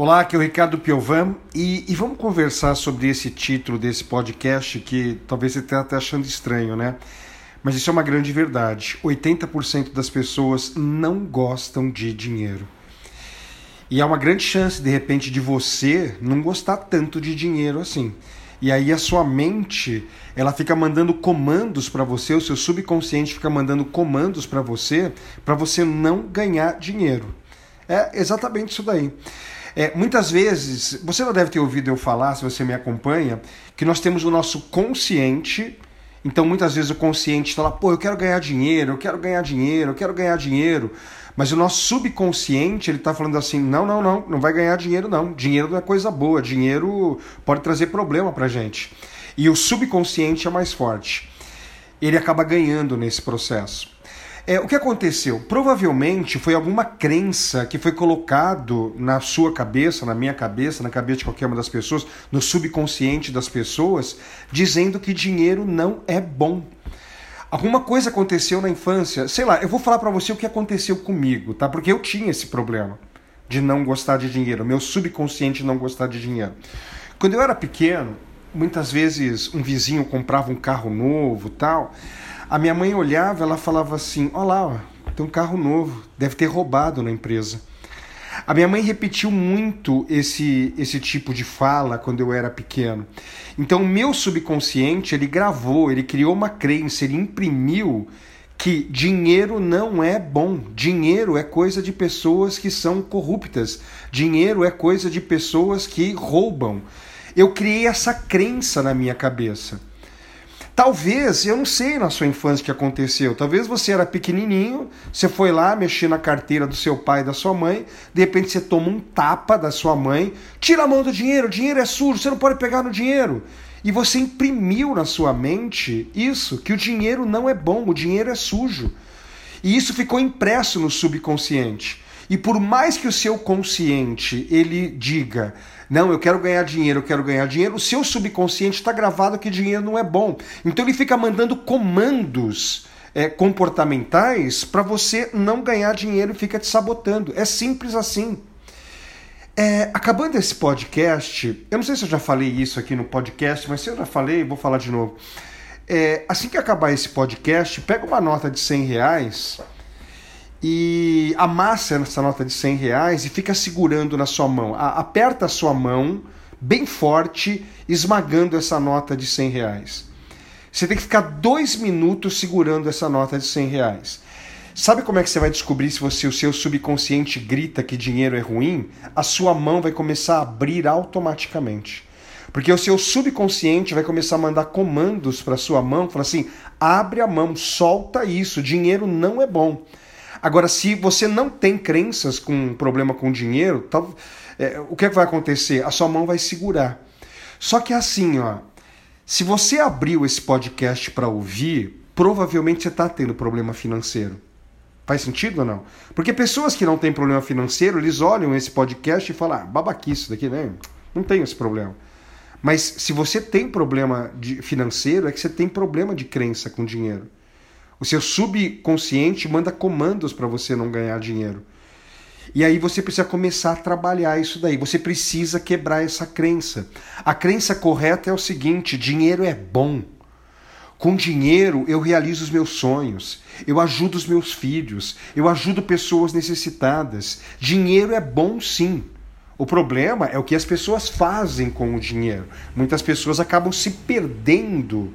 Olá, aqui é o Ricardo Piovan e, e, vamos conversar sobre esse título desse podcast que talvez você esteja achando estranho, né? Mas isso é uma grande verdade. 80% das pessoas não gostam de dinheiro. E há uma grande chance, de repente, de você não gostar tanto de dinheiro assim. E aí a sua mente, ela fica mandando comandos para você, o seu subconsciente fica mandando comandos para você, para você não ganhar dinheiro. É exatamente isso daí. É, muitas vezes, você não deve ter ouvido eu falar, se você me acompanha, que nós temos o nosso consciente. Então, muitas vezes o consciente está lá, pô, eu quero ganhar dinheiro, eu quero ganhar dinheiro, eu quero ganhar dinheiro. Mas o nosso subconsciente, ele está falando assim, não, não, não, não vai ganhar dinheiro não. Dinheiro não é coisa boa, dinheiro pode trazer problema para gente. E o subconsciente é mais forte. Ele acaba ganhando nesse processo. É, o que aconteceu? Provavelmente foi alguma crença que foi colocado na sua cabeça, na minha cabeça, na cabeça de qualquer uma das pessoas, no subconsciente das pessoas, dizendo que dinheiro não é bom. Alguma coisa aconteceu na infância, sei lá, eu vou falar para você o que aconteceu comigo, tá? Porque eu tinha esse problema de não gostar de dinheiro, meu subconsciente não gostar de dinheiro. Quando eu era pequeno, muitas vezes um vizinho comprava um carro novo, tal, a minha mãe olhava, ela falava assim: Olha lá, tem um carro novo, deve ter roubado na empresa. A minha mãe repetiu muito esse, esse tipo de fala quando eu era pequeno. Então, o meu subconsciente, ele gravou, ele criou uma crença, ele imprimiu que dinheiro não é bom. Dinheiro é coisa de pessoas que são corruptas. Dinheiro é coisa de pessoas que roubam. Eu criei essa crença na minha cabeça. Talvez, eu não sei na sua infância o que aconteceu. Talvez você era pequenininho, você foi lá mexer na carteira do seu pai e da sua mãe, de repente você toma um tapa da sua mãe, tira a mão do dinheiro, o dinheiro é sujo, você não pode pegar no dinheiro. E você imprimiu na sua mente isso, que o dinheiro não é bom, o dinheiro é sujo. E isso ficou impresso no subconsciente. E por mais que o seu consciente ele diga, não, eu quero ganhar dinheiro, eu quero ganhar dinheiro, o seu subconsciente está gravado que dinheiro não é bom. Então ele fica mandando comandos é, comportamentais para você não ganhar dinheiro e fica te sabotando. É simples assim. É, acabando esse podcast, eu não sei se eu já falei isso aqui no podcast, mas se eu já falei, vou falar de novo. É, assim que acabar esse podcast, pega uma nota de 100 reais e amassa essa nota de 100 reais e fica segurando na sua mão. aperta a sua mão bem forte, esmagando essa nota de 100 reais. Você tem que ficar dois minutos segurando essa nota de 100 reais. Sabe como é que você vai descobrir se você, o seu subconsciente grita que dinheiro é ruim? A sua mão vai começar a abrir automaticamente. Porque o seu subconsciente vai começar a mandar comandos para sua mão, falar assim: abre a mão, solta isso, dinheiro não é bom. Agora, se você não tem crenças com problema com dinheiro, é, o que, é que vai acontecer? A sua mão vai segurar. Só que assim, ó, se você abriu esse podcast para ouvir, provavelmente você está tendo problema financeiro. Faz sentido ou não? Porque pessoas que não têm problema financeiro, eles olham esse podcast e falam, ah, babaquice daqui, né? Não tenho esse problema. Mas se você tem problema de financeiro, é que você tem problema de crença com dinheiro. O seu subconsciente manda comandos para você não ganhar dinheiro. E aí você precisa começar a trabalhar isso daí. Você precisa quebrar essa crença. A crença correta é o seguinte: dinheiro é bom. Com dinheiro eu realizo os meus sonhos, eu ajudo os meus filhos, eu ajudo pessoas necessitadas. Dinheiro é bom sim. O problema é o que as pessoas fazem com o dinheiro. Muitas pessoas acabam se perdendo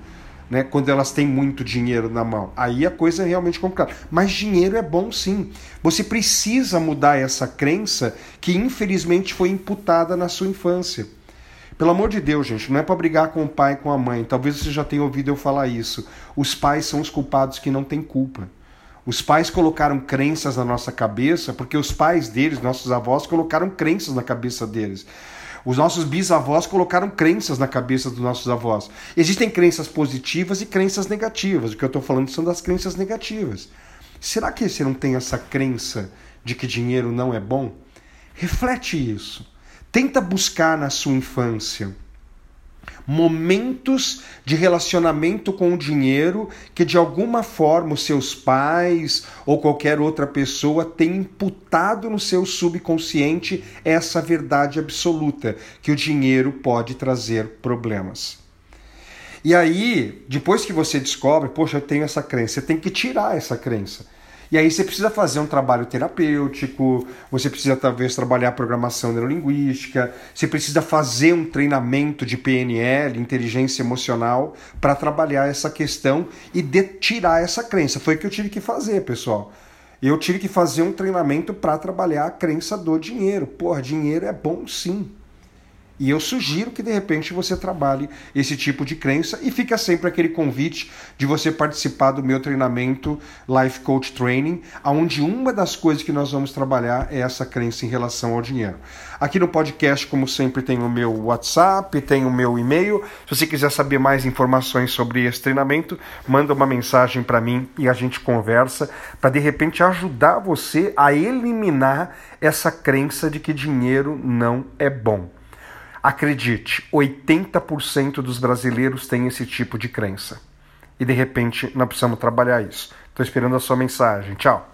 né, quando elas têm muito dinheiro na mão. Aí a coisa é realmente complicada. Mas dinheiro é bom sim. Você precisa mudar essa crença que infelizmente foi imputada na sua infância. Pelo amor de Deus, gente, não é para brigar com o pai com a mãe. Talvez você já tenha ouvido eu falar isso. Os pais são os culpados que não têm culpa. Os pais colocaram crenças na nossa cabeça porque os pais deles, nossos avós, colocaram crenças na cabeça deles. Os nossos bisavós colocaram crenças na cabeça dos nossos avós. Existem crenças positivas e crenças negativas. O que eu estou falando são das crenças negativas. Será que você não tem essa crença de que dinheiro não é bom? Reflete isso. Tenta buscar na sua infância momentos de relacionamento com o dinheiro que de alguma forma os seus pais ou qualquer outra pessoa tem imputado no seu subconsciente essa verdade absoluta que o dinheiro pode trazer problemas. E aí, depois que você descobre, poxa, eu tenho essa crença, você tem que tirar essa crença. E aí você precisa fazer um trabalho terapêutico, você precisa talvez trabalhar programação neurolinguística, você precisa fazer um treinamento de PNL, inteligência emocional, para trabalhar essa questão e de tirar essa crença. Foi o que eu tive que fazer, pessoal. Eu tive que fazer um treinamento para trabalhar a crença do dinheiro. Porra, dinheiro é bom sim. E eu sugiro que de repente você trabalhe esse tipo de crença e fica sempre aquele convite de você participar do meu treinamento Life Coach Training, onde uma das coisas que nós vamos trabalhar é essa crença em relação ao dinheiro. Aqui no podcast, como sempre, tem o meu WhatsApp, tem o meu e-mail. Se você quiser saber mais informações sobre esse treinamento, manda uma mensagem para mim e a gente conversa para de repente ajudar você a eliminar essa crença de que dinheiro não é bom. Acredite, 80% dos brasileiros têm esse tipo de crença. E de repente nós precisamos trabalhar isso. Estou esperando a sua mensagem. Tchau.